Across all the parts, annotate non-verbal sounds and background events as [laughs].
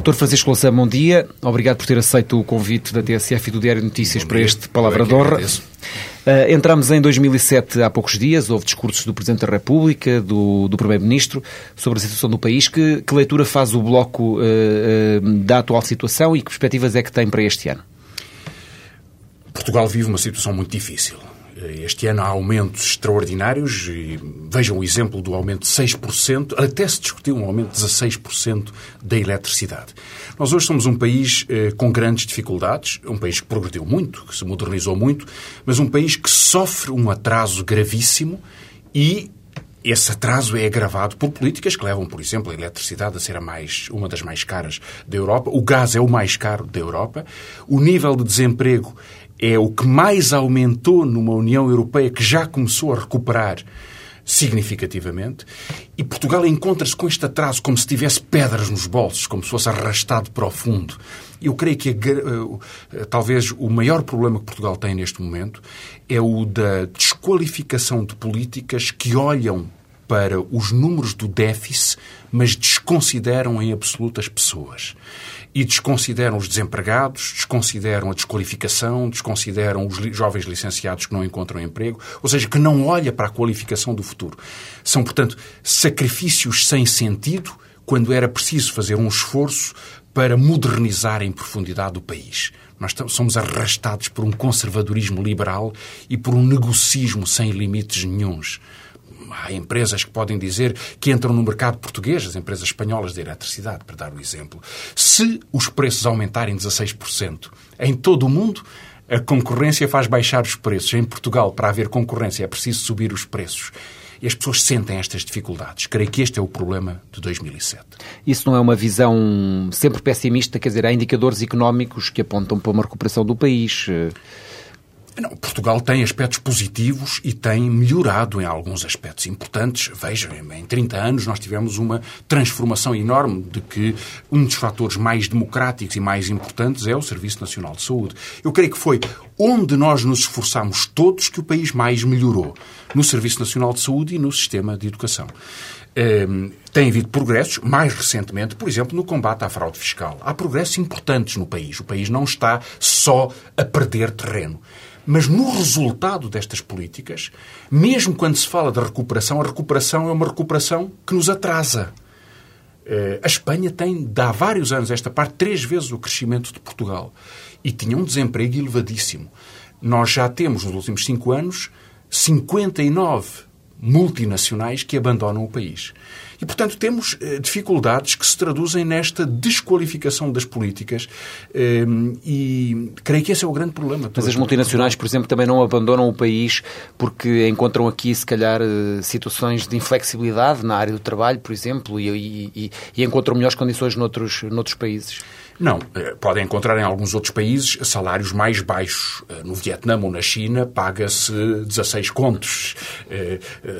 Dr. Francisco Louçã, bom dia. Obrigado por ter aceito o convite da TSF e do Diário de Notícias para este Palavra de Honra. Uh, entramos em 2007 há poucos dias, houve discursos do Presidente da República, do, do Primeiro-Ministro, sobre a situação do país. Que, que leitura faz o Bloco uh, uh, da atual situação e que perspectivas é que tem para este ano? Portugal vive uma situação muito difícil. Este ano há aumentos extraordinários vejam o exemplo do aumento de 6%, até se discutiu um aumento de 16% da eletricidade. Nós hoje somos um país eh, com grandes dificuldades, um país que progrediu muito, que se modernizou muito, mas um país que sofre um atraso gravíssimo e esse atraso é agravado por políticas que levam, por exemplo, a eletricidade a ser a mais, uma das mais caras da Europa, o gás é o mais caro da Europa, o nível de desemprego é o que mais aumentou numa União Europeia que já começou a recuperar significativamente, e Portugal encontra-se com este atraso como se tivesse pedras nos bolsos, como se fosse arrastado para o fundo. Eu creio que uh, talvez o maior problema que Portugal tem neste momento é o da desqualificação de políticas que olham para os números do déficit, mas desconsideram em absoluto as pessoas e desconsideram os desempregados, desconsideram a desqualificação, desconsideram os jovens licenciados que não encontram emprego, ou seja, que não olha para a qualificação do futuro. São, portanto, sacrifícios sem sentido quando era preciso fazer um esforço para modernizar em profundidade o país. Nós somos arrastados por um conservadorismo liberal e por um negocismo sem limites nenhums há empresas que podem dizer que entram no mercado português, as empresas espanholas de eletricidade, para dar o um exemplo. Se os preços aumentarem 16% em todo o mundo, a concorrência faz baixar os preços. Em Portugal, para haver concorrência, é preciso subir os preços. E as pessoas sentem estas dificuldades. Creio que este é o problema de 2007. Isso não é uma visão sempre pessimista? Quer dizer, há indicadores económicos que apontam para uma recuperação do país. Não, Portugal tem aspectos positivos e tem melhorado em alguns aspectos importantes. Vejam, em 30 anos nós tivemos uma transformação enorme de que um dos fatores mais democráticos e mais importantes é o Serviço Nacional de Saúde. Eu creio que foi onde nós nos esforçamos todos que o país mais melhorou. No Serviço Nacional de Saúde e no sistema de educação. Um, tem havido progressos, mais recentemente, por exemplo, no combate à fraude fiscal. Há progressos importantes no país. O país não está só a perder terreno. Mas no resultado destas políticas, mesmo quando se fala da recuperação, a recuperação é uma recuperação que nos atrasa. A Espanha tem, de há vários anos, esta parte, três vezes o crescimento de Portugal. E tinha um desemprego elevadíssimo. Nós já temos, nos últimos cinco anos, 59 multinacionais que abandonam o país. E, portanto, temos eh, dificuldades que se traduzem nesta desqualificação das políticas eh, e creio que esse é o grande problema. Mas as multinacionais, por exemplo, também não abandonam o país porque encontram aqui, se calhar, eh, situações de inflexibilidade na área do trabalho, por exemplo, e, e, e encontram melhores condições noutros, noutros países. Não. Podem encontrar em alguns outros países salários mais baixos. No Vietnã ou na China paga-se 16 contos,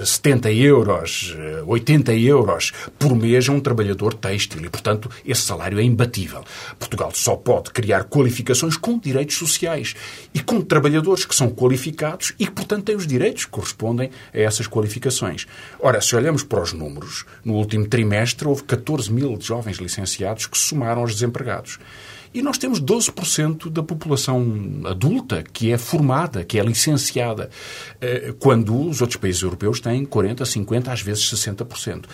70 euros, 80 euros por mês a um trabalhador têxtil e, portanto, esse salário é imbatível. Portugal só pode criar qualificações com direitos sociais e com trabalhadores que são qualificados e que, portanto, têm os direitos que correspondem a essas qualificações. Ora, se olhamos para os números, no último trimestre houve 14 mil jovens licenciados que somaram aos desempregados. E nós temos 12% da população adulta que é formada, que é licenciada, quando os outros países europeus têm 40%, 50%, às vezes 60%.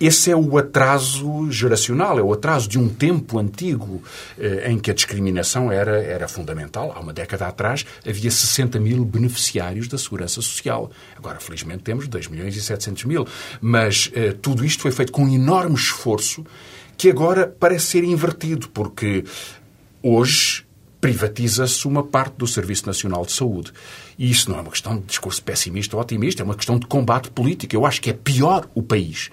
esse é o atraso geracional, é o atraso de um tempo antigo eh, em que a discriminação era, era fundamental. Há uma década atrás havia 60 mil beneficiários da Segurança Social. Agora, felizmente, temos 2 milhões e 700 mil. Mas eh, tudo isto foi feito com enorme esforço que agora parece ser invertido, porque hoje privatiza-se uma parte do Serviço Nacional de Saúde. E isso não é uma questão de discurso pessimista ou otimista, é uma questão de combate político. Eu acho que é pior o país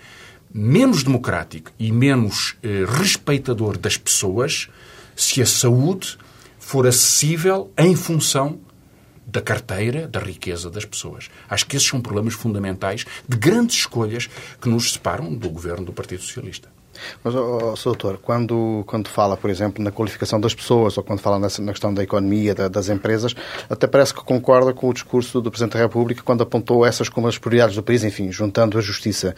menos democrático e menos eh, respeitador das pessoas se a saúde for acessível em função da carteira, da riqueza das pessoas. Acho que esses são problemas fundamentais de grandes escolhas que nos separam do governo do Partido Socialista. Mas, oh, oh, doutor, quando, quando fala, por exemplo, na qualificação das pessoas ou quando fala nessa, na questão da economia, da, das empresas, até parece que concorda com o discurso do Presidente da República quando apontou essas como as prioridades do país, enfim, juntando a justiça.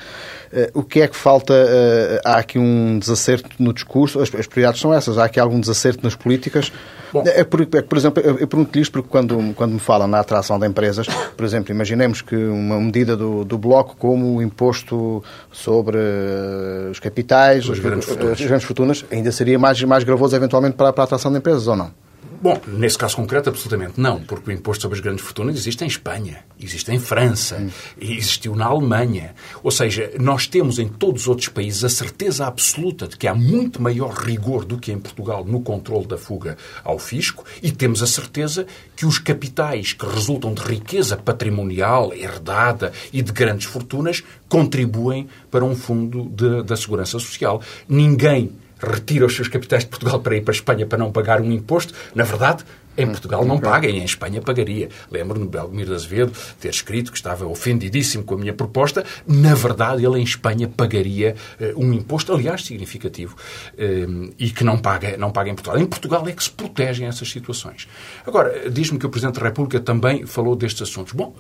Uh, o que é que falta? Uh, há aqui um desacerto no discurso? As, as, prioridades são essas. Há aqui algum desacerto nas políticas? Bom. É, por, é, por exemplo, eu, eu pergunto-lhe isto porque quando, quando me fala na atração de empresas, por exemplo, imaginemos que uma medida do, do Bloco como o imposto sobre uh, os capitais as, as, grandes fortunas. as grandes fortunas, ainda seria mais, mais gravoso eventualmente para, para a atração de empresas, ou não? Bom, nesse caso concreto, absolutamente não, porque o imposto sobre as grandes fortunas existe em Espanha, existe em França, hum. existiu na Alemanha. Ou seja, nós temos em todos os outros países a certeza absoluta de que há muito maior rigor do que em Portugal no controle da fuga ao fisco e temos a certeza que os capitais que resultam de riqueza patrimonial, herdada e de grandes fortunas contribuem para um fundo de, da segurança social. Ninguém retira os seus capitais de Portugal para ir para a Espanha para não pagar um imposto, na verdade, em Portugal não paga, e em Espanha pagaria. Lembro-me do Belmiro de Azevedo ter escrito que estava ofendidíssimo com a minha proposta. Na verdade, ele em Espanha pagaria uh, um imposto, aliás, significativo, uh, e que não paga, não paga em Portugal. Em Portugal é que se protegem essas situações. Agora, diz-me que o Presidente da República também falou destes assuntos. Bom,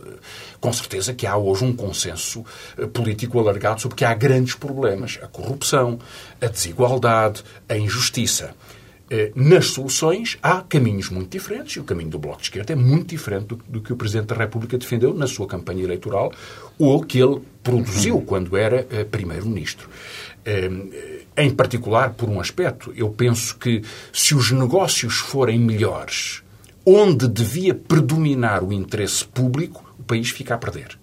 com certeza que há hoje um consenso político alargado sobre que há grandes problemas. A corrupção, a desigualdade, a injustiça. Eh, nas soluções há caminhos muito diferentes e o caminho do Bloco de Esquerda é muito diferente do, do, que o Presidente da República defendeu na sua campanha eleitoral ou que ele produziu quando era uh, Primeiro-Ministro. Uh, em particular, por um aspecto, eu penso que se os negócios forem melhores, onde devia predominar o interesse público, o país fica a perder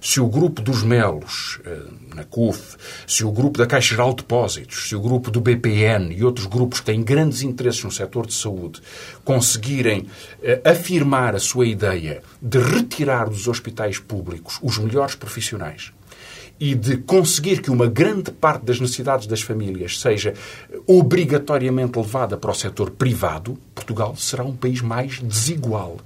se o grupo dos Melos, eh, na CUF, se o grupo da Caixa Geral de Depósitos, se o grupo do BPN e outros grupos que têm grandes interesses no setor de saúde conseguirem eh, afirmar a sua ideia de retirar dos hospitais públicos os melhores profissionais e de conseguir que uma grande parte das necessidades das famílias seja obrigatoriamente levada para o setor privado, Portugal será um país mais desigual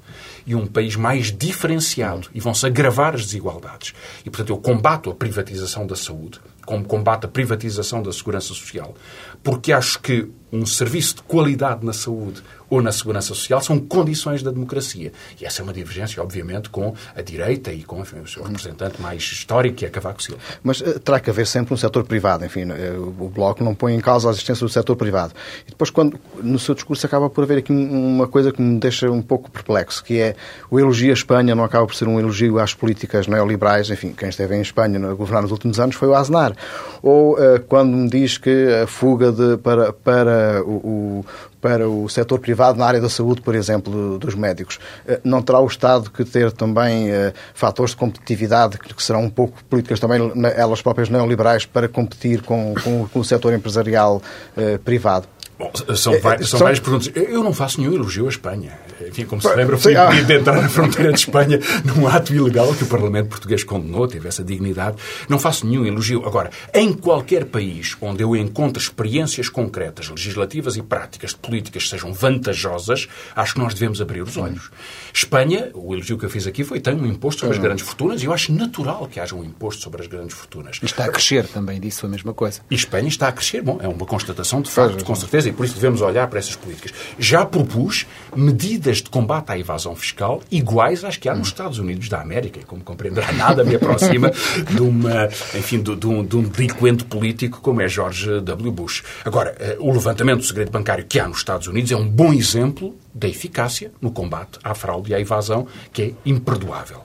e um país mais diferenciado e vão-se agravar as desigualdades. E, portanto, eu combato a privatização da saúde, como combato a privatização da segurança social, porque acho que um serviço de qualidade na saúde ou na segurança social são condições da democracia. E essa é uma divergência, obviamente, com a direita e com enfim, o seu representante mais histórico, que é Cavaco Silva. Mas uh, terá que haver sempre um setor privado. Enfim, uh, o Bloco não põe em causa a existência do setor privado. E depois, quando no seu discurso, acaba por haver aqui uma coisa que me deixa um pouco perplexo, que é o elogio à Espanha não acaba por ser um elogio às políticas neoliberais. Enfim, quem esteve em Espanha a governar nos últimos anos foi o Aznar. Ou uh, quando me diz que a fuga de, para, para o para o setor privado na área da saúde, por exemplo, dos médicos. Eh, não terá o Estado que ter também uh, fatores de competitividade, que serão um pouco políticas também, elas próprias neoliberais, para competir com, com, com o setor empresarial uh, privado? Bom, são, várias, são, várias perguntas. Eu não faço nenhum elogio à Espanha. Enfim, como se lembra, fui impedido de entrar na fronteira de Espanha [laughs] num ato ilegal que o Parlamento português condenou, teve essa dignidade. Não faço nenhum elogio. Agora, em qualquer país onde eu encontro experiências concretas, legislativas e práticas de políticas que sejam vantajosas, acho que nós devemos abrir os olhos. Espanha, o elogio que eu fiz aqui foi tem um imposto sobre as uhum. grandes fortunas e eu acho natural que haja um imposto sobre as grandes fortunas. E está a crescer também, disse a mesma coisa. E Espanha está a crescer. Bom, é uma constatação de facto, com certeza e por isso devemos olhar para essas políticas. Já propus medidas de combate à evasão fiscal iguais às que há nos Estados Unidos da América, e como compreenderá, nada me aproxima de, uma, enfim, de, de, um, de um delinquente político como é George W. Bush. Agora, eh, o levantamento do segredo bancário que há nos Estados Unidos é um bom exemplo da eficácia no combate à fraude e à evasão, que é imperdoável.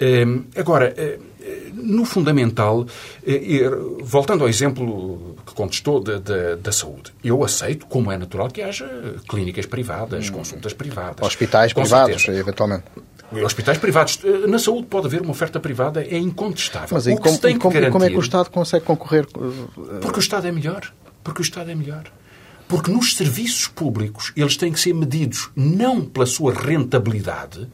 Hum, agora, eh, no fundamental, eh, voltando ao exemplo que contestou da, da, da, saúde, eu aceito, como é natural, que haja clínicas privadas, hum. consultas privadas. Hospitais privados, certeza. eventualmente. Hospitais privados. Eh, na saúde pode haver uma oferta privada, é incontestável. Mas e, como, e como, garantir... como é que o Estado consegue concorrer? Porque o Estado é melhor. Porque o Estado é melhor. Porque nos serviços públicos eles têm que ser medidos não pela sua rentabilidade,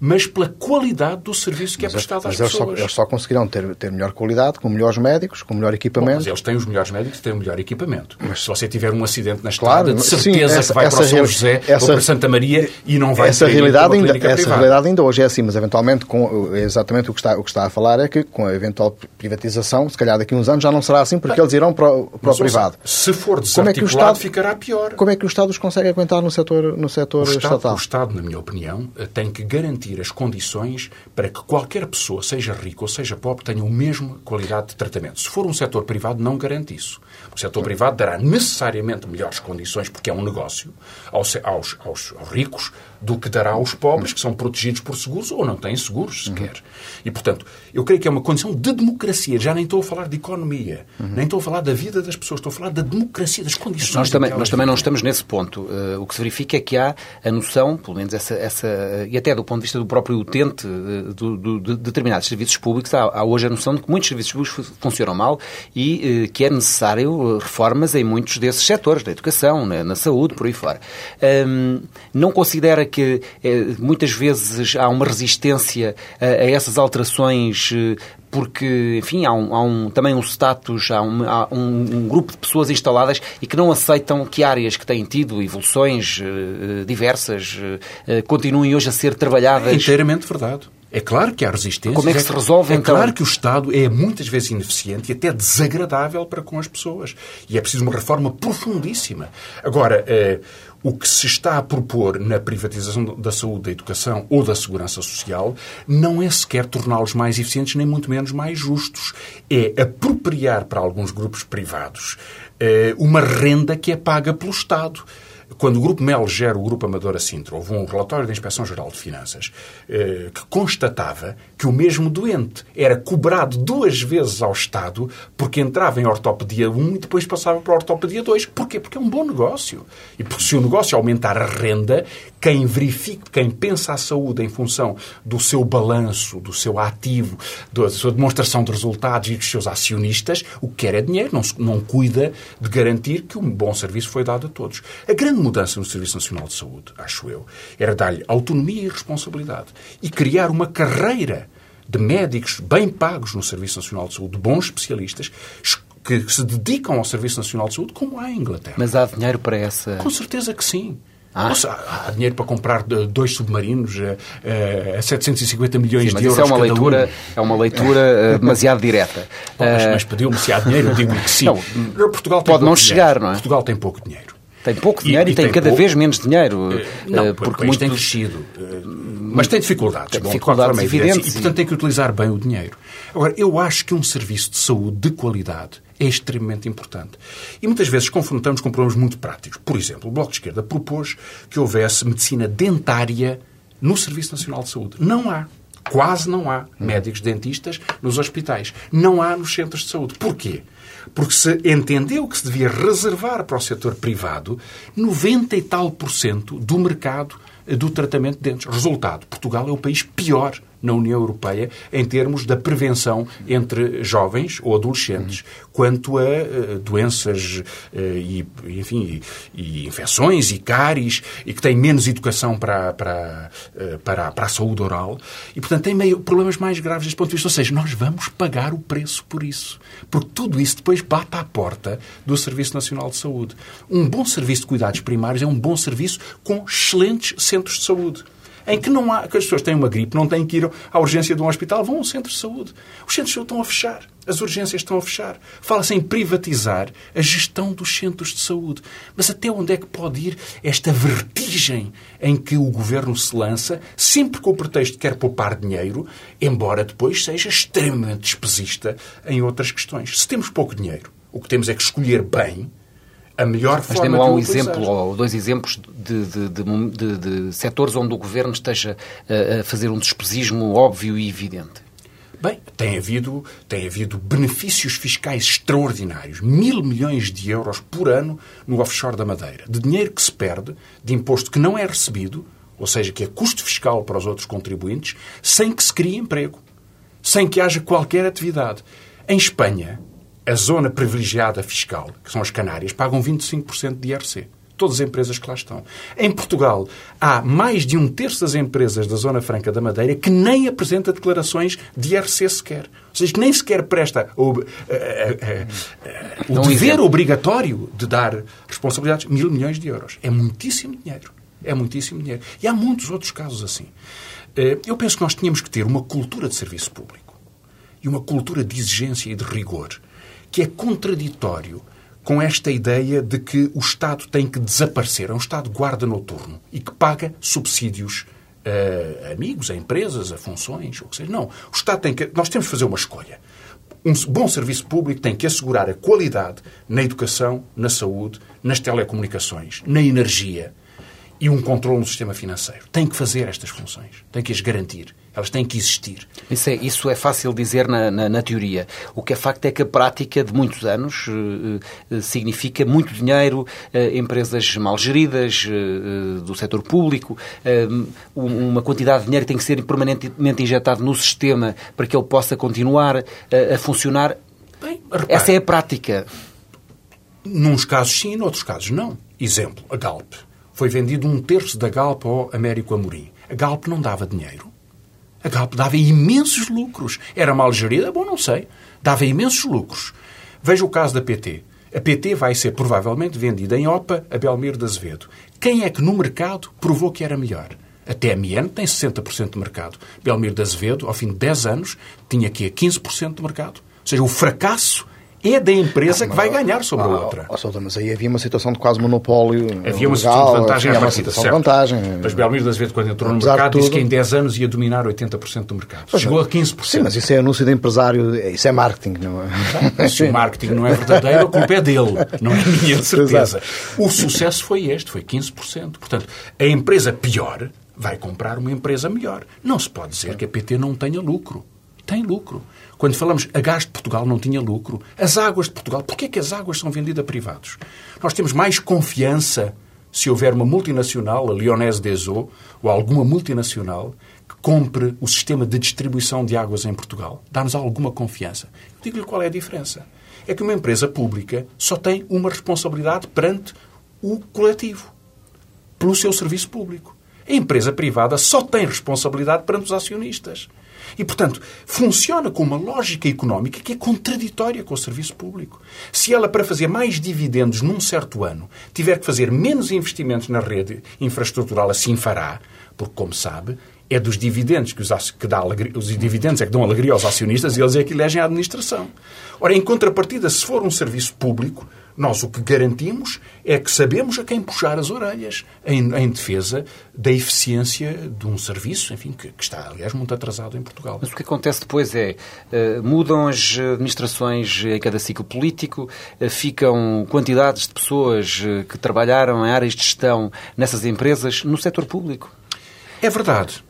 mas pela qualidade do serviço que é mas é prestado às pessoas. Só, eles só conseguirão ter, ter melhor qualidade, com melhores médicos, com melhor equipamento. Bom, mas eles têm os melhores médicos e têm o melhor equipamento. Mas se você tiver um acidente na estrada, claro, de certeza sim, essa, que vai para o São José essa, ou para Santa Maria e não vai essa realidade ainda Essa realidade ainda hoje é assim, mas eventualmente, com, exatamente o que, está, o que está a falar é que com a eventual privatização, se calhar daqui a uns anos já não será assim, porque eles irão para, o, para o privado. Se for desarticulado, como é que o Estado, ficará pior. Como é que o Estado os consegue aguentar no setor, no setor o Estado, estatal? O Estado, na minha opinião, tem que garantir as condições para que qualquer pessoa, seja rica ou seja pobre, tenha a mesma qualidade de tratamento. Se for um setor privado, não garante isso. O setor privado dará necessariamente melhores condições, porque é um negócio, aos, aos, aos ricos, do que dará aos pobres, que são protegidos por seguros ou não têm seguros sequer. Uhum. E, portanto, eu creio que é uma condição de democracia. Já nem estou a falar de economia, uhum. nem estou a falar da vida das pessoas, estou a falar da democracia, das condições. Nós também, nós também não estamos nesse ponto. Uh, o que se verifica é que há a noção, pelo menos essa, essa e até do ponto de vista do próprio utente uh, do, do, de determinados serviços públicos, há, há, hoje a noção de que muitos serviços públicos funcionam mal e uh, que é necessário reformas em muitos desses setores, na educação, na, na saúde, por aí fora. Um, não considera que eh, muitas vezes há uma resistência a, a essas alterações eh, porque, enfim, há, um, há um, também um status, há, um, há um, grupo de pessoas instaladas e que não aceitam que áreas que têm tido evoluções uh, diversas uh, continuem hoje a ser trabalhadas. É inteiramente verdade. É claro que há resistência. Como é que se resolve, é, então? É claro que o Estado é muitas vezes ineficiente e até desagradável para com as pessoas. E é preciso uma reforma profundíssima. Agora, o que se está a propor na privatização da saúde, da educação ou da segurança social não é sequer torná-los mais eficientes, nem muito menos mais justos. É apropriar para alguns grupos privados eh, uma renda que é paga pelo Estado. Quando o Grupo Mel gera o Grupo Amadora Sintra, houve um relatório da Inspeção-Geral de Finanças eh, que constatava que o mesmo doente era cobrado duas vezes ao Estado porque entrava em ortopedia 1 e depois passava para a ortopedia 2. Porquê? Porque é um bom negócio. E porque se o negócio aumentar a renda, quem verifica, quem pensa a saúde em função do seu balanço, do seu ativo, da sua demonstração de resultados e dos seus acionistas, o que quer é dinheiro, não, não cuida de garantir que um bom serviço foi dado a todos. A grande mudança no Serviço Nacional de Saúde, acho eu, era dar-lhe autonomia e responsabilidade e criar uma carreira de médicos bem pagos no Serviço Nacional de Saúde, de bons especialistas, que se dedicam ao Serviço Nacional de Saúde, como há em Inglaterra. Mas há dinheiro para essa. Com certeza que sim. Ah. Nossa, há dinheiro para comprar dois submarinos a, a 750 milhões Sim, de euros. Isso é uma leitura, um. é uma leitura uh, [laughs] demasiado direta. mas, mas pediu-me se há dinheiro, eu digo que sim. Não, Portugal pode não chegar, não é? Portugal tem pouco dinheiro. Tem pouco dinheiro e, e tem, tem, cada pouco... vez menos dinheiro. Eh, não, porque muito tem crescido. Mas tem dificuldades. Tem dificuldades bom, evidentes. E, portanto, tem que utilizar bem o dinheiro. Agora, eu acho que um serviço de saúde de qualidade é extremamente importante. E muitas vezes confrontamos com problemas muito práticos. Por exemplo, o Bloco de Esquerda propôs que houvesse medicina dentária no Serviço Nacional de Saúde. Não há. Quase não há médicos dentistas nos hospitais. Não há nos centros de saúde. Porquê? Porque se entendeu que se devia reservar para o setor privado 90 e tal por cento do mercado do tratamento de dentes. Resultado, Portugal é o país pior na União Europeia em termos da prevenção entre jovens ou adolescentes quanto a uh, doenças uh, e, enfim, e, infecções e cáries e que têm menos educação para, para, uh, para, para a saúde oral e, portanto, têm meio, problemas mais graves deste ponto de vista. Ou seja, nós vamos pagar o preço por isso. Porque tudo isso depois bate à porta do Serviço Nacional de Saúde. Um bom serviço de cuidados primários é um bom serviço com excelentes centros de saúde em que não há, que as pessoas têm uma gripe, não têm que ir à urgência de um hospital, vão ao centro de saúde. Os centros de saúde estão a fechar. As urgências estão a fechar. Fala-se em privatizar a gestão dos centros de saúde. Mas até onde é que pode ir esta vertigem em que o governo se lança, sempre com o pretexto de quer poupar dinheiro, embora depois seja extremamente despesista em outras questões? Se temos pouco dinheiro, o que temos é que escolher bem a melhor Mas forma dê-me lá um exemplo ou dois exemplos de, de, de, de, de setores onde o Governo esteja a, a fazer um despesismo óbvio e evidente. Bem, tem havido, tem havido benefícios fiscais extraordinários. Mil milhões de euros por ano no offshore da Madeira. De dinheiro que se perde, de imposto que não é recebido, ou seja, que é custo fiscal para os outros contribuintes, sem que se crie emprego. Sem que haja qualquer atividade. Em Espanha, a zona privilegiada fiscal, que são as Canárias, pagam 25% de IRC. Todas as empresas que lá estão. Em Portugal, há mais de um terço das empresas da Zona Franca da Madeira que nem apresenta declarações de IRC sequer. Ou seja, que nem sequer presta o, eh, eh, eh, o dever obrigatório de dar responsabilidades. Mil milhões de euros. É muitíssimo dinheiro. É muitíssimo dinheiro. E há muitos outros casos assim. Eh, Eu penso que nós tínhamos que ter uma cultura de serviço público e uma cultura de exigência e de rigor que é contraditório com esta ideia de que o Estado tem que desaparecer. É um Estado guarda noturno e que paga subsídios a amigos, a empresas, a funções, ou que seja. Não. O Estado tem que. Nós temos que fazer uma escolha. Um bom serviço público tem que assegurar a qualidade na educação, na saúde, nas telecomunicações, na energia e um controle no sistema financeiro. Tem que fazer estas funções. Tem que as garantir. Elas têm que existir. Isso é, isso é fácil dizer na, na, na, teoria. O que é facto é que a prática de muitos anos eh, eh, significa muito dinheiro, eh, empresas mal geridas do setor público, uma quantidade de dinheiro que tem que ser permanentemente injetado no sistema para que ele possa continuar a funcionar. Bem, Essa é a prática. Nuns casos sim, noutros casos não. Exemplo, a Galp. Foi vendido um terço da Galp ao Américo Amorim. A Galp não dava dinheiro. A dava imensos lucros. Era mal gerida? Bom, não sei. Dava imensos lucros. Veja o caso da PT. A PT vai ser provavelmente vendida em OPA a Belmiro de Azevedo. Quem é que no mercado provou que era melhor? A TMN tem 60% de mercado. Belmiro de Azevedo, ao fim de 10 anos, tinha aqui a 15% de mercado. Ou seja, o fracasso é da empresa que vai ganhar sobre a outra. Oh, oh, mas aí havia uma situação de quase monopólio. Havia uma legal, situação de vantagem havia à uma partida, certo. de vantagem. Mas Belmiro de Azevedo, quando entrou no Apesar mercado, disse tudo- que em 10 anos ia dominar 80% do mercado. Chegou a 15%. Sim, mas isso é anúncio de empresário, isso é marketing, não é? Se o marketing não é [laughs] verdadeiro, a culpa é dele, não é minha, de certeza. O sucesso foi este, foi 15%. Portanto, a empresa pior vai comprar uma empresa melhor. Não se pode dizer que a PT não tenha lucro. Tem lucro. Quando falamos a gás de Portugal não tinha lucro, as águas de Portugal, porquê é que as águas são vendidas a privados? Nós temos mais confiança se houver uma multinacional, a Lyonese Deso, ou alguma multinacional, que compre o sistema de distribuição de águas em Portugal. Dá-nos alguma confiança. Digo-lhe qual é a diferença. É que uma empresa pública só tem uma responsabilidade perante o coletivo, pelo seu serviço público. A empresa privada só tem responsabilidade perante os acionistas. E, portanto, funciona com uma lógica económica que é contraditória com o serviço público. Se ela, para fazer mais dividendos num certo ano, tiver que fazer menos investimentos na rede infraestrutural, assim fará, porque, como sabe, é dos dividendos que, os, que dá os dividendos é que dão alegria aos acionistas e eles é que elegem a administração. Ora, em contrapartida, se for um serviço público, nós o que garantimos é que sabemos a quem puxar as orelhas em, em defesa da eficiência de um serviço, enfim, que, que está, aliás, muito atrasado em Portugal. Mas o que acontece depois é, eh, mudam as administrações em cada ciclo político, eh, ficam quantidades de pessoas eh, que trabalharam em áreas de gestão nessas empresas no setor público. É verdade.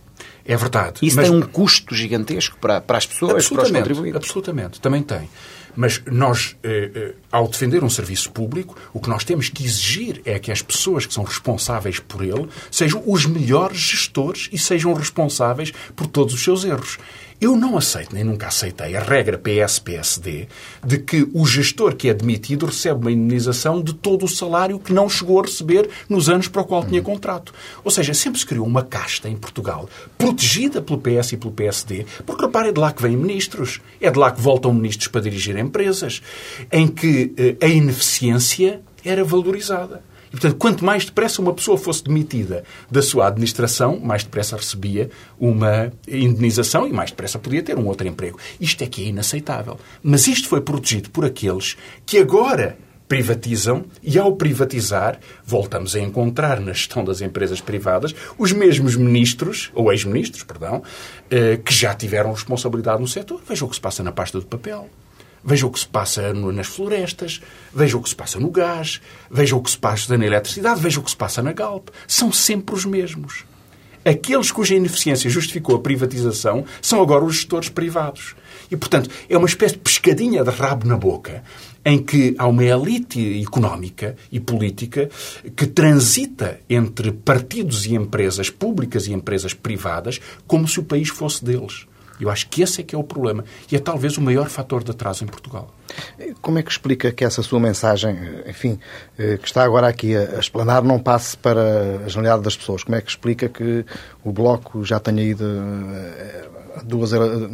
É verdade. Isso Mas- tem um custo gigantesco para, para as pessoas, para os Absolutamente, contribuintes. absolutamente, também tem. Mas nós, eh, eh, ao defender um serviço público, o que nós temos que exigir é que as pessoas que são responsáveis por ele sejam os melhores gestores e sejam responsáveis por todos os seus erros. Eu não aceito, nem nunca aceitei, a regra PS-PSD de que o gestor que é demitido recebe uma indemnização de todo o salário que não chegou a receber nos anos para o qual tinha contrato. Ou seja, sempre se criou uma casta em Portugal protegida pelo PS e pelo PSD, porque repare, é de lá que vêm ministros, é de lá que voltam ministros para dirigir empresas, em que eh, a ineficiência era valorizada. E, portanto, quanto mais depressa uma pessoa fosse demitida da sua administração, mais depressa recebia uma indenização e mais depressa podia ter um outro emprego. Isto é que é inaceitável. Mas isto foi protegido por aqueles que agora privatizam e, ao privatizar, voltamos a encontrar na gestão das empresas privadas os mesmos ministros, ou ex-ministros, perdão, eh, que já tiveram responsabilidade no setor. Veja o que se passa na pasta do papel. Veja o que se passa nas florestas, veja o que se passa no gás, veja o que se passa na eletricidade, veja o que se passa na Galp. São sempre os mesmos. Aqueles cuja ineficiência justificou a privatização são agora os gestores privados. E, portanto, é uma espécie de pescadinha de rabo na boca em que há uma elite económica e política que transita entre partidos e empresas públicas e empresas privadas como se o país fosse deles. Eu acho que esse é que é o problema e é talvez o maior fator de atraso em Portugal. Como é que explica que essa sua mensagem, enfim, eh, que está agora aqui a explanar, não passe para a generalidade das pessoas? Como é que explica que o Bloco já tenha ido eh, duas,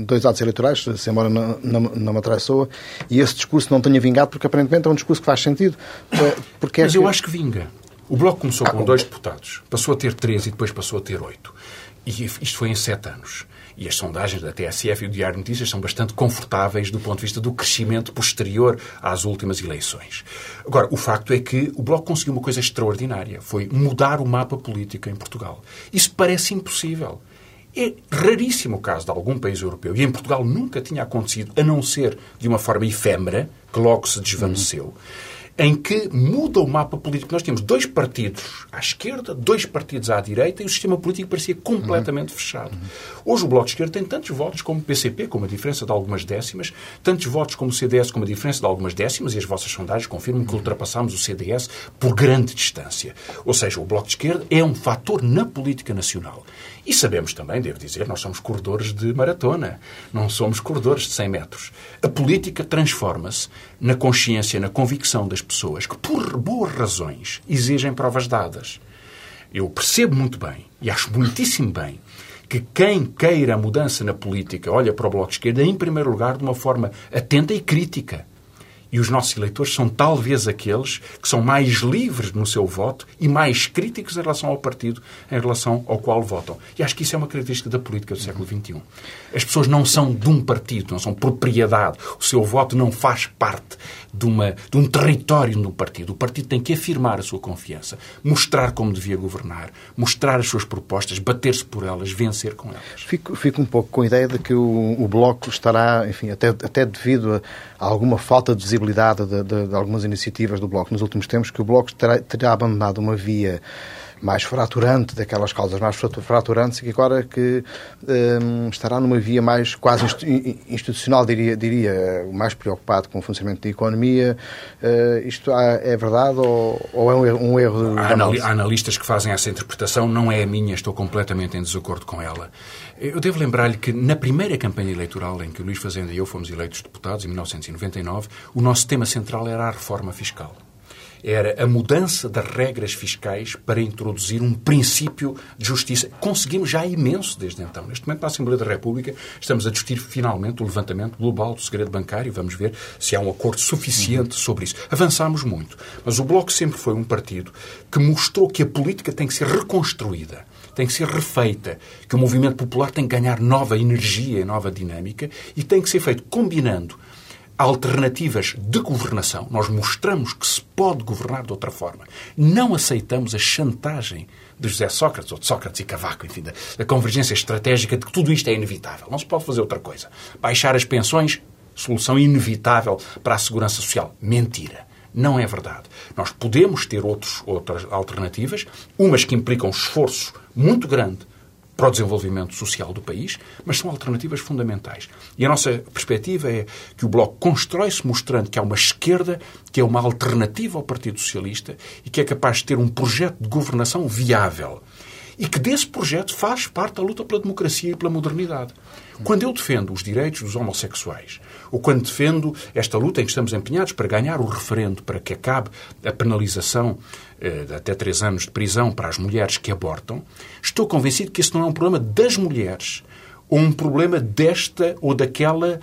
dois atos eleitorais, se embora na, na, na Matraiçoa, e esse discurso não tenha vingado, porque aparentemente é um discurso que faz sentido. Porque é Mas que... eu acho que vinga. O Bloco começou ah, com dois deputados, passou a ter três e depois passou a ter oito. E isto foi em sete anos. E as sondagens da TSF e do Diário de Notícias são bastante confortáveis do ponto de vista do crescimento posterior às últimas eleições. Agora, o facto é que o Bloco conseguiu uma coisa extraordinária. Foi mudar o mapa político em Portugal. Isso parece impossível. É raríssimo o caso de algum país europeu, e em Portugal nunca tinha acontecido, a não ser de uma forma efêmera, que logo se desvaneceu. Uhum em que muda o mapa político. Nós tínhamos dois partidos à esquerda, dois partidos à direita e o sistema político parecia completamente uhum. fechado. Hoje o Bloco de Esquerda tem tantos votos como o PCP, com uma diferença de algumas décimas, tantos votos como o CDS, com uma diferença de algumas décimas, e as vossas sondagens confirmam que ultrapassamos o CDS por grande distância. Ou seja, o Bloco de Esquerda é um fator na política nacional. E sabemos também, devo dizer, nós somos corredores de maratona, não somos corredores de 100 metros. A política transforma-se na consciência, na convicção das pessoas que, por boas razões, exigem provas dadas. Eu percebo muito bem, e acho muitíssimo bem, que quem queira a mudança na política olha para o Bloco de Esquerda, em primeiro lugar, de uma forma atenta e crítica. E os nossos eleitores são talvez aqueles que são mais livres no seu voto e mais críticos em relação ao partido em relação ao qual votam. E acho que isso é uma característica da política do século XXI. As pessoas não são de um partido, não são propriedade. O seu voto não faz parte de, uma, de um território do partido. O partido tem que afirmar a sua confiança, mostrar como devia governar, mostrar as suas propostas, bater-se por elas, vencer com elas. Fico, fico um pouco com a ideia de que o, o Bloco estará, enfim, até, até devido a, a alguma falta de visibilidade de, de, de, algumas iniciativas do Bloco nos últimos tempos, que o Bloco terá, terá abandonado uma via mais fraturante, daquelas causas mais fraturantes, e que agora que um, estará numa via mais quase institucional, diria, diria, mais preocupado com o funcionamento da economia. Uh, isto é verdade ou, ou é um erro? Há, há analistas que fazem essa interpretação, não é a minha, estou completamente em desacordo com ela. Eu devo lembrar-lhe que na primeira campanha eleitoral em que o Luís Fazenda e eu fomos eleitos deputados, em 1999, o nosso tema central era a reforma fiscal era a mudança das regras fiscais para introduzir um princípio de justiça. Conseguimos já imenso desde então. Neste momento, na Assembleia da República, estamos a discutir finalmente o levantamento global do segredo bancário. Vamos ver se há um acordo suficiente sobre isso. Avançámos muito. Mas o Bloco sempre foi um partido que mostrou que a política tem que ser reconstruída tem que ser refeita, que o movimento popular tem que ganhar nova energia, nova dinâmica e tem que ser feito combinando alternativas de governação. Nós mostramos que se pode governar de outra forma. Não aceitamos a chantagem de José Sócrates, ou de Sócrates e Cavaco, enfim, da, da convergência estratégica de que tudo isto é inevitável. Não se pode fazer outra coisa. Baixar as pensões, solução inevitável para a segurança social. Mentira. Não é verdade. Nós podemos ter outros, outras alternativas, umas que implicam esforço muito grande para o desenvolvimento social do país, mas são alternativas fundamentais. E a nossa perspectiva é que o Bloco constrói-se mostrando que há uma esquerda que é uma alternativa ao Partido Socialista e que é capaz de ter um projeto de governação viável. E que desse projeto faz parte a luta pela democracia e pela modernidade. Quando eu defendo os direitos dos homossexuais, ou quando defendo esta luta em que estamos empenhados para ganhar o referendo, para que acabe a penalização até três anos de prisão para as mulheres que abortam, estou convencido que esse não é um problema das mulheres, ou um problema desta ou daquela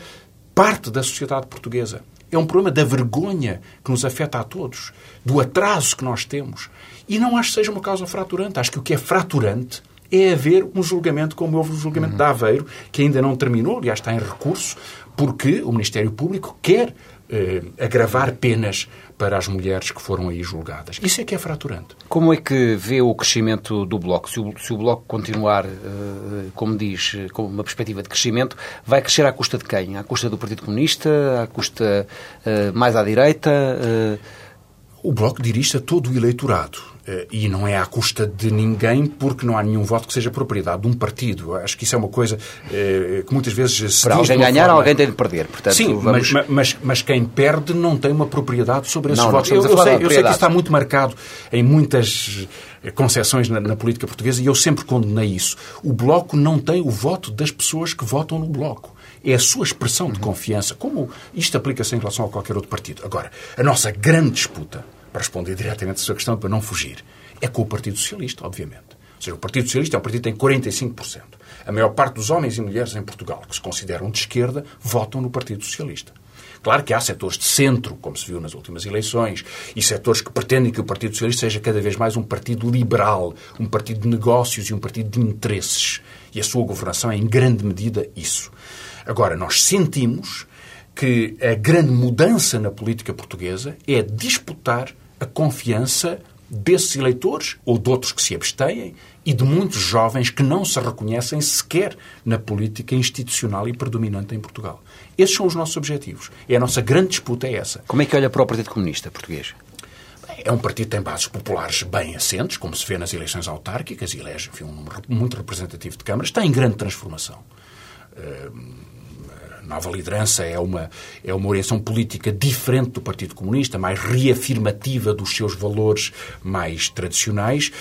parte da sociedade portuguesa. É um problema da vergonha que nos afeta a todos, do atraso que nós temos. E não acho que seja uma causa fraturante. Acho que o que é fraturante é haver um julgamento como houve o julgamento uhum. de Aveiro, que ainda não terminou, aliás está em recurso, porque o Ministério Público quer eh, agravar penas para as mulheres que foram aí julgadas. Isso é que é fraturante. Como é que vê o crescimento do Bloco? Se o, se o Bloco continuar, eh, como diz, com uma perspectiva de crescimento, vai crescer à custa de quem? À custa do Partido Comunista? À custa eh, mais à direita? O Bloco dirige a todo o eleitorado. Eh, E não é à custa de ninguém, porque não há nenhum voto que seja propriedade de um partido. Acho que isso é uma coisa eh, que muitas vezes se para alguém ganhar, forma- alguém tem de perder. Portanto, Sim, vamos... mas, mas, mas quem perde não tem uma propriedade sobre esses Não, não votos. Eu, a eu falar sei, eu sei que isso está muito marcado em muitas eh, concepções na, na política portuguesa e eu sempre condenei isso. O Bloco não tem o voto das pessoas que votam no Bloco. É a sua expressão de confiança, como isto aplica-se em relação a qualquer outro partido. Agora, a nossa grande disputa, para responder diretamente à sua questão, para não fugir, é com o Partido Socialista, obviamente. Ou seja, o Partido Socialista é um partido que tem 45%. A maior parte dos homens e mulheres em Portugal que se consideram de esquerda votam no Partido Socialista. Claro que há setores de centro, como se viu nas últimas eleições, e setores que pretendem que o Partido Socialista seja cada vez mais um partido liberal, um partido de negócios e um partido de interesses. E a sua governação é, em grande medida, isso. Agora, nós sentimos que a grande mudança na política portuguesa é disputar a confiança desses eleitores ou de outros que se abstêm e de muitos jovens que não se reconhecem sequer na política institucional e predominante em Portugal. Esses são os nossos objetivos. E a nossa grande disputa é essa. Como é que olha para o Partido Comunista português? É um partido que tem bases populares bem assentes, como se vê nas eleições autárquicas, e elege enfim, um número muito representativo de câmaras, está em grande transformação. A nova liderança é uma, é uma orientação política diferente do Partido Comunista, mais reafirmativa dos seus valores mais tradicionais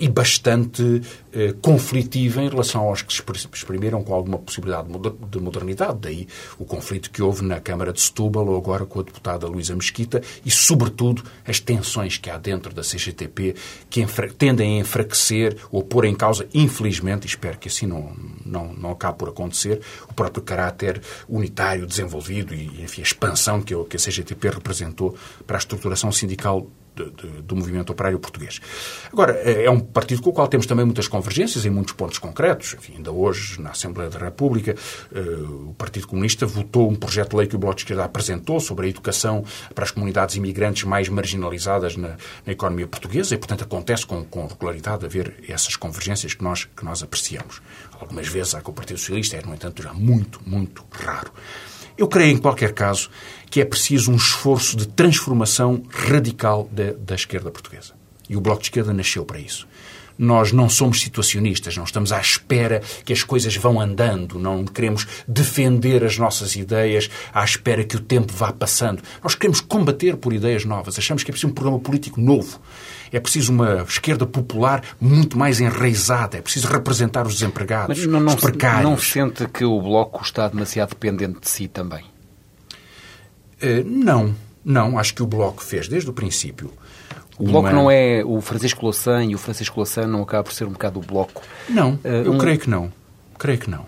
e bastante eh, conflitiva em relação aos que se expr- exprimiram com alguma possibilidade de moder- de modernidade. Daí o conflito que houve na Câmara de Setúbal ou agora com a deputada Luísa Mesquita e, sobretudo, as tensões que há dentro da CGTP que tendem a enfraquecer ou pôr em causa, infelizmente, e espero que assim não, não, não acabe por acontecer, o próprio caráter unitário, desenvolvido e, enfim, a expansão que, que a CGTP representou para a estruturação sindical do movimento operário português. Agora, é é um partido com o qual temos também muitas convergências em muitos pontos concretos. Enfim, ainda hoje, na Assembleia da República, eh, o Partido Comunista votou um projeto de lei que o Bloco de Esquerda apresentou sobre a educação para as comunidades imigrantes mais marginalizadas na, na economia portuguesa e, portanto, acontece com, com regularidade haver essas convergências que nós, que nós apreciamos. Algumas vezes há com o Partido Socialista, é, no entanto, já muito, muito raro. Eu creio, em qualquer caso, que é preciso um esforço de transformação radical da, da esquerda portuguesa. E o Bloco de Esquerda nasceu para isso. Nós não somos situacionistas, não estamos à espera que as coisas vão andando, não queremos defender as nossas ideias à espera que o tempo vá passando. Nós queremos combater por ideias novas. Achamos que é preciso um programa político novo. É preciso uma esquerda popular muito mais enraizada. É preciso representar os desempregados, Mas não, não, os precários. não sente que o Bloco está demasiado dependente de si também? Eh, não, não. Acho que o Bloco fez desde o princípio. O Bloco não é o Francisco Louçã e o Francisco Louçã não acaba por ser um bocado o Bloco? Não, Eh, eu um- creio que não. Creio que não.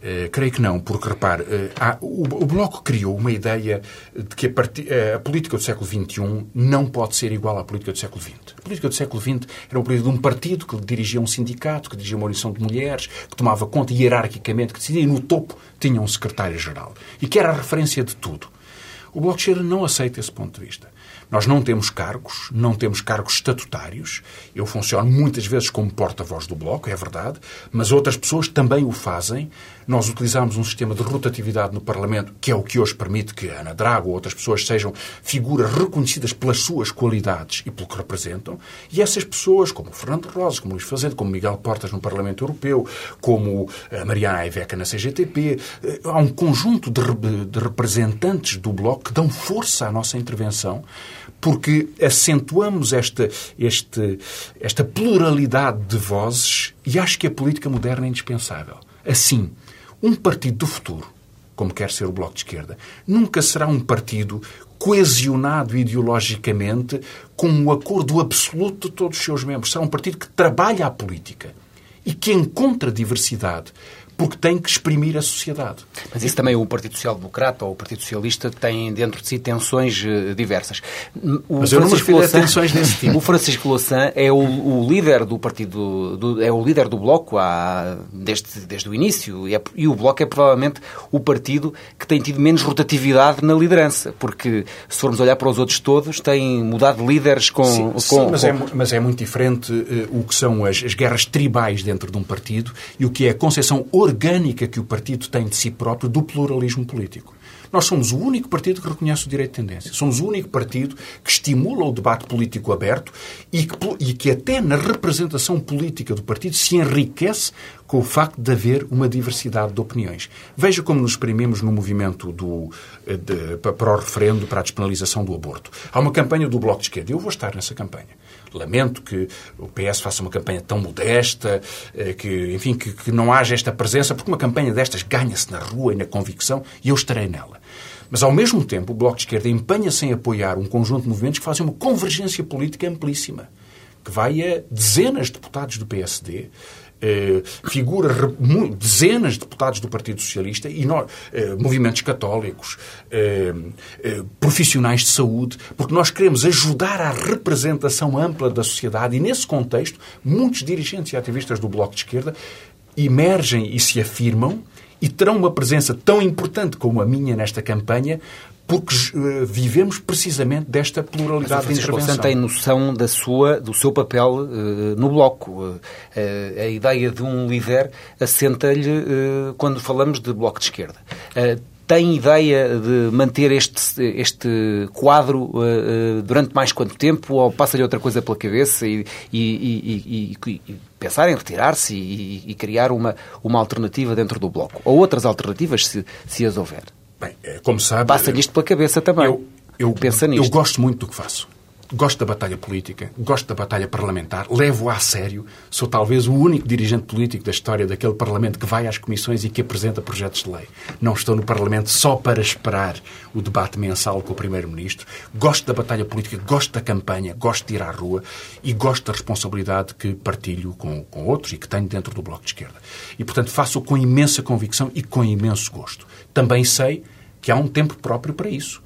Eh, creio que não, porque repare, eh, há- o, o Bloco criou uma ideia de que a, parti- eh, a política do século XXI não pode ser igual à política do século XX. A política do século XX era uma política de um partido que dirigia um sindicato, que dirigia uma organização de mulheres, que tomava conta hierarquicamente, que decidia, e no topo tinha um secretário-geral. E que era a referência de tudo. O Bloco de não aceita esse ponto de vista. Nós não temos cargos, não temos cargos estatutários. Eu funciono muitas vezes como porta-voz do Bloco, é verdade, mas outras pessoas também o fazem. Nós utilizamos um sistema de rotatividade no Parlamento, que é o que hoje permite que Ana Drago ou outras pessoas sejam figuras reconhecidas pelas suas qualidades e pelo que representam. E essas pessoas, como Fernando Rosas, como Luís Fazendo, como Miguel Portas no Parlamento Europeu, como a Mariana Aiveca na CGTP, eh, há um conjunto de, de representantes do Bloco que dão força à nossa intervenção porque acentuamos esta, este, esta pluralidade de vozes e acho que a política moderna é indispensável. Assim, um partido do futuro, como quer ser o Bloco de Esquerda, nunca será um partido coesionado ideologicamente com um acordo absoluto de todos os seus membros. Será um partido que trabalha a política e que encontra diversidade porque tem que exprimir a sociedade. Mas isso também o Partido Social Democrata ou o Partido Socialista tem dentro de si tensões uh, diversas. O Mas eu não me tensões desse [laughs] tipo. O Francisco Louçã é o, o, líder do partido, do, é o líder do Bloco há, desde, desde o início e, é, e o Bloco é provavelmente o partido que tem tido menos rotatividade na liderança, porque se formos olhar para os outros todos, têm mudado líderes com... Sim, com, sim mas, com... É, mas é muito diferente uh, o que são as, as guerras tribais dentro de um partido e o que é a concepção orgânica que o partido tem de si próprio do pluralismo político. Nós somos o único partido que reconhece o direito de tendência. Somos o único partido que estimula o debate político aberto e que, e que até na representação política do partido se enriquece com o facto de haver uma diversidade de opiniões. Veja como nos exprimimos no movimento do, eh, de, para o referendo para a despenalização do aborto. Há uma campanha do Bloco de Esquerda. Eu vou estar nessa campanha. Lamento que o PS faça uma campanha tão modesta, eh, que, enfim, que, que não haja esta presença, porque uma campanha destas ganha-se na rua e na convicção, e eu estarei nela. Mas, ao mesmo tempo, o Bloco de Esquerda empenha-se em apoiar um conjunto de movimentos que fazem uma convergência política amplíssima, que vai a dezenas de deputados do PSD, eh, figura dezenas de deputados do Partido Socialista e nós, eh, movimentos católicos, eh, profissionais de saúde, porque nós queremos ajudar à representação ampla da sociedade e, nesse contexto, muitos dirigentes e ativistas do Bloco de Esquerda emergem e se afirmam e terão uma presença tão importante como a minha nesta campanha porque uh, vivemos precisamente desta pluralidade Mas de intervenção. tem noção da sua, do seu papel uh, no Bloco. Uh, a ideia de um líder assenta-lhe quando falamos de Bloco de Esquerda. tem ideia de manter este, este quadro durante mais quanto tempo ou passa-lhe outra coisa pela cabeça e, e, e, e pensar em retirar-se e, criar uma, uma alternativa dentro do Bloco? Ou outras alternativas, se, se as houver? Bem, é, como sabe... Passa-lhe isto pela cabeça também. Eu, eu, Pensa nisto. Eu gosto muito do que faço. Gosto da batalha política, gosto da batalha parlamentar, levo-a a sério. Sou talvez o único dirigente político da história daquele Parlamento que vai às comissões e que apresenta projetos de lei. Não estou no Parlamento só para esperar o debate mensal com o Primeiro-Ministro. Gosto da batalha política, gosto da campanha, gosto de ir à rua e gosto da responsabilidade que partilho com, com outros e que tenho dentro do Bloco de Esquerda. E, portanto, faço com imensa convicção e com imenso gosto. Também sei que há um tempo próprio para isso.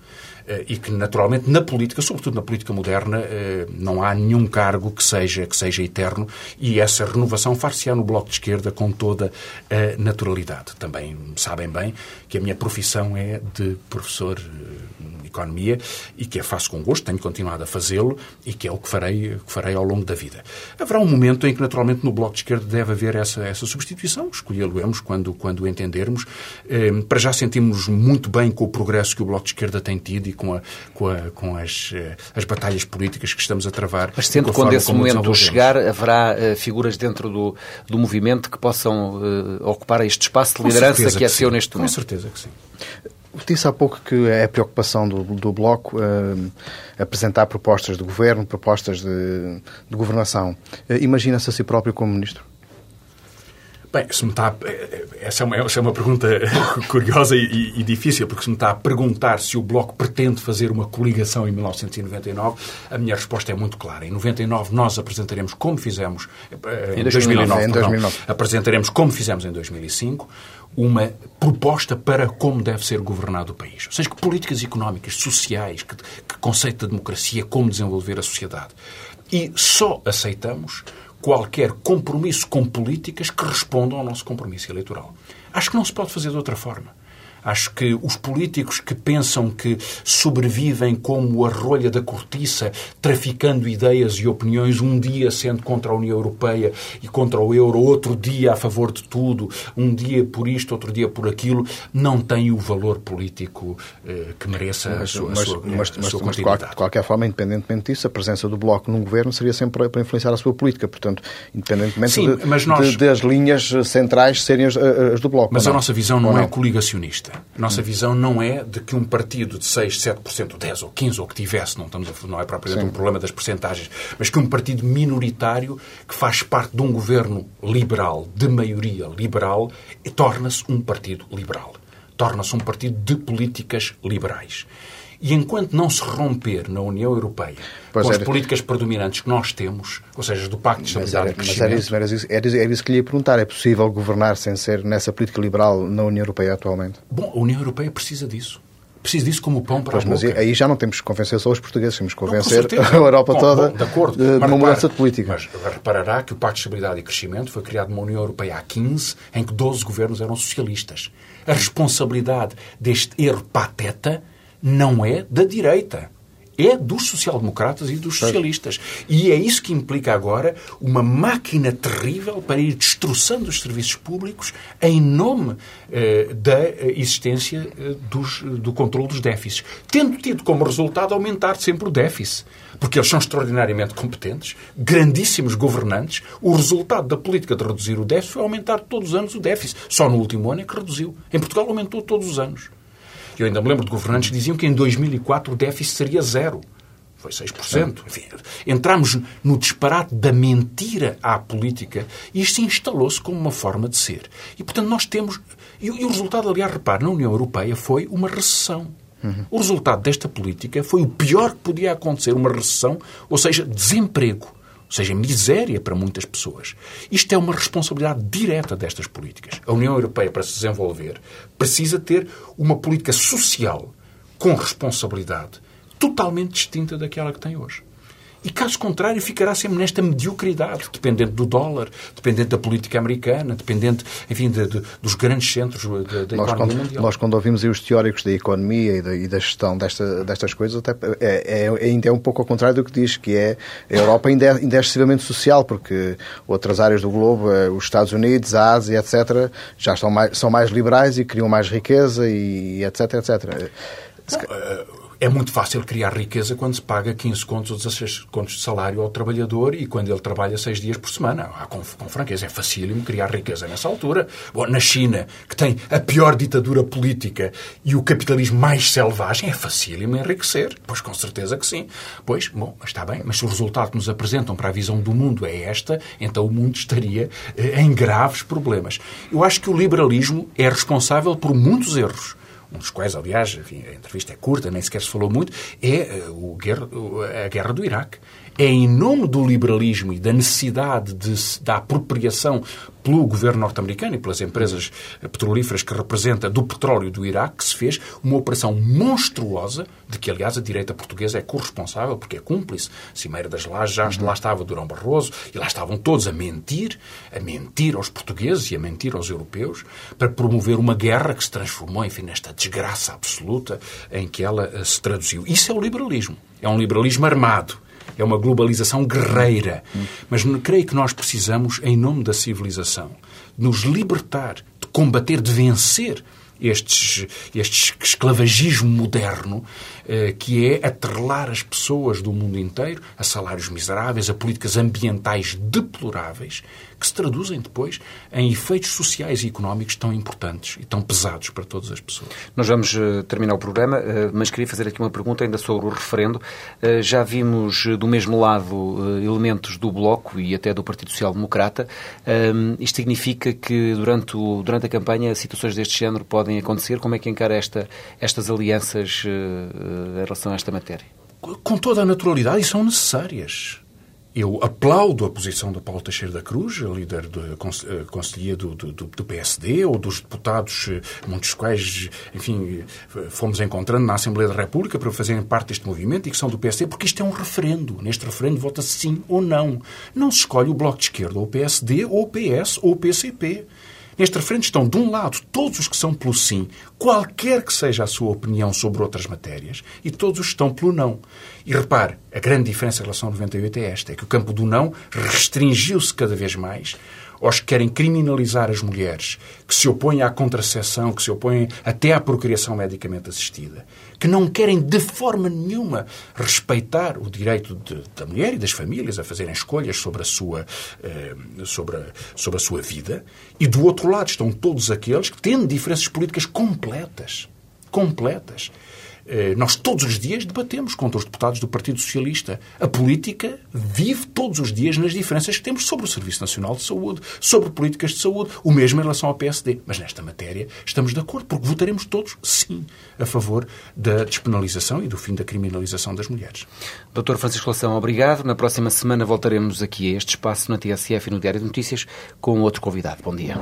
Eh, e que, naturalmente, na política, sobretudo na política moderna, eh, não há nenhum cargo que seja, que seja eterno e essa renovação far-se-á no Bloco de Esquerda com toda a naturalidade. Também sabem bem que a minha profissão é de professor eh, economia e que a faço com gosto, tenho continuado a fazê-lo e que é o que farei, que farei ao longo da vida. Haverá um momento em que, naturalmente, no Bloco de Esquerda deve haver essa, essa substituição, escolhê-lo-emos quando, quando entendermos. Para já sentimos muito bem com o progresso que o Bloco de Esquerda tem tido e com, a, com, a, com as, eh, as batalhas políticas que estamos a travar. Mas sendo quando esse momento chegar, haverá uh, figuras dentro do, do movimento que possam uh, ocupar este espaço de liderança que, que é seu neste momento? Com certeza que sim. Disse há pouco que é a preocupação do, do Bloco uh, apresentar propostas de governo, propostas de, de governação. Uh, Imagina-se a si próprio como ministro? Bem, se me está eh, essa, é uma, essa é uma pergunta [laughs] curiosa e, e, difícil, porque se me está a perguntar se o Bloco pretende fazer uma coligação em 1999, a minha resposta é muito clara. Em 99 nós apresentaremos como fizemos em 2009, em 2009. apresentaremos como fizemos em 2005 uma proposta para como deve ser governado o país. Ou seja, que políticas económicas, sociais, que, que conceito de democracia, como desenvolver a sociedade. E só aceitamos qualquer compromisso com políticas que respondam ao nosso compromisso eleitoral. Acho que não se pode fazer de outra forma. Acho que os políticos que pensam que sobrevivem como a rolha da cortiça, traficando ideias e opiniões, um dia sendo contra a União Europeia e contra o euro, outro dia a favor de tudo, um dia por isto, outro dia por aquilo, não têm o valor político eh, que mereça mas, a sua, mas, a sua, mas, a sua mas, mas, de qualquer forma, independentemente disso, a presença do Bloco num governo seria sempre para influenciar a sua política. Portanto, independentemente Sim, de, nós... de, das linhas centrais serem as, as do Bloco. Mas a nossa visão não, não é coligacionista. A nossa visão não é de que um partido de 6, 7%, 10 ou 15 ou que tivesse, não, estamos a, não é propriamente Sim. um problema das percentagens, mas que um partido minoritário que faz parte de um governo liberal, de maioria liberal, torna-se um partido liberal. Torna-se um partido de políticas liberais. E enquanto não se romper na União Europeia pois com era. as políticas predominantes que nós temos, ou seja, do Pacto de Estabilidade mas era, e Crescimento... Mas era isso, era, isso, era isso que lhe ia perguntar. É possível governar sem ser nessa política liberal na União Europeia atualmente? Bom, a União Europeia precisa disso preciso disso como pão para pois, a boca. Mas aí já não temos que convencer só os portugueses, temos que convencer não, [laughs] a Europa bom, toda bom, de, acordo. de, uma mudança de política. Mas reparará que o Pacto de Estabilidade e Crescimento foi criado numa União Europeia há 15, em que 12 governos eram socialistas. A responsabilidade deste erro pateta não é da direita é dos social-democratas e dos socialistas. E é isso que implica agora uma máquina terrível para ir destroçando os serviços públicos em nome eh, da existência eh, dos, do controle dos déficits. Tendo tido como resultado aumentar sempre o déficit. Porque eles são extraordinariamente competentes, grandíssimos governantes. O resultado da política de reduzir o déficit foi aumentar todos os anos o déficit. Só no último ano é que reduziu. Em Portugal aumentou todos os anos. Eu ainda me lembro de governantes que diziam que em 2004 o déficit seria zero. Foi 6%. Enfim, entramos no disparate da mentira à política e isto instalou-se como uma forma de ser. E, portanto, nós temos. E, o resultado, aliás, repare, na União Europeia foi uma recessão. Uhum. O resultado desta política foi o pior que podia acontecer, uma recessão, ou seja, desemprego seja, miséria para muitas pessoas. Isto é uma responsabilidade direta destas políticas. A União Europeia, para se desenvolver, precisa ter uma política social com responsabilidade totalmente distinta daquela que tem hoje. E caso contrário, ficará sempre nesta mediocridade, dependente do dólar, dependente da política americana, dependente, enfim, de, de, dos grandes centros da, da nós, economia quando, mundial. Nós, quando ouvimos os teóricos da economia e da, e da gestão desta, destas coisas, até é, é, ainda é um pouco ao contrário do que diz, que é a Europa ainda é, ainda é excessivamente social, porque outras áreas do globo, eh, os Estados Unidos, a Ásia, etc., já estão mais, são mais liberais e criam mais riqueza e etc, etc. Bom, é muito fácil criar riqueza quando se paga 15 contos ou 16 contos de salário ao trabalhador e quando ele trabalha 6 dias por semana. Ah, com, com franqueza, é facílimo criar riqueza nessa altura. Bom, na China, que tem a pior ditadura política e o capitalismo mais selvagem, é facílimo enriquecer. Pois com certeza que sim. Pois, bom, está bem, mas se o resultado que nos apresentam para a visão do mundo é esta, então o mundo estaria eh, em graves problemas. Eu acho que o liberalismo é responsável por muitos erros um dos quais, aliás, enfim, a entrevista é curta, nem sequer se falou muito, é uh, o guerra, a guerra do Iraque é em nome do liberalismo e da necessidade de, da apropriação pelo governo norte-americano e pelas empresas petrolíferas que representa do petróleo do Iraque que se fez uma operação monstruosa, de que, aliás, a direita portuguesa é corresponsável, porque é cúmplice. Cimeira das Lajes, já lá estava Durão Barroso, e lá estavam todos a mentir, a mentir aos portugueses e a mentir aos europeus, para promover uma guerra que se transformou, enfim, nesta desgraça absoluta em que ela eh, se traduziu. Isso é o liberalismo. É um liberalismo armado é uma globalização guerreira. Mas creio que nós precisamos, em nome da civilização, nos libertar, de combater, de vencer estes, este esclavagismo moderno eh, que é atrelar as pessoas do mundo inteiro a salários miseráveis, a políticas ambientais deploráveis que se traduzem depois em efeitos sociais e económicos tão importantes e tão pesados para todas as pessoas. Nós vamos uh, terminar o programa, uh, mas queria fazer aqui uma pergunta ainda sobre o referendo. Uh, já vimos do mesmo lado elementos do Bloco e até do Partido Social Democrata. isto significa que durante, o, durante a campanha situações deste género podem acontecer? Como é que encara esta, estas alianças em relação a esta matéria? Com toda a naturalidade e são necessárias. Eu aplaudo a posição do Paulo Teixeira da Cruz, líder da eh, conselhia do, do, do, PSD, ou dos deputados, eh, muitos dos quais, enfim, eh, fomos encontrando na Assembleia da República para fazerem parte deste movimento e que são do PSD, porque isto é um referendo. Neste referendo vota-se sim ou não. Não se escolhe o Bloco de Esquerda, ou o PSD, ou o PS, ou o PCP. Neste referendo estão, de um lado, todos os que são pelo sim, qualquer que seja a sua opinião sobre outras matérias, e todos os que estão pelo não. E repare, a grande diferença em relação ao 98 é esta, é que o campo do não restringiu-se cada vez mais aos que querem criminalizar as mulheres, que se opõem à contracepção, que se opõem até à procriação medicamente assistida, que não querem de forma nenhuma respeitar o direito de, da mulher e das famílias a fazerem escolhas sobre a sua, eh, sobre, a, sobre a sua vida, e do outro lado estão todos aqueles que têm diferenças políticas completas, completas, nós todos os dias debatemos contra os deputados do Partido Socialista. A política vive todos os dias nas diferenças que temos sobre o Serviço Nacional de Saúde, sobre políticas de saúde, o mesmo em relação ao PSD. Mas nesta matéria estamos de acordo, porque votaremos todos, sim, a favor da despenalização e do fim da criminalização das mulheres. Doutor Francisco Lação, obrigado. Na próxima semana voltaremos aqui a este espaço na TSF e no Diário de Notícias com outro convidado. Bom dia.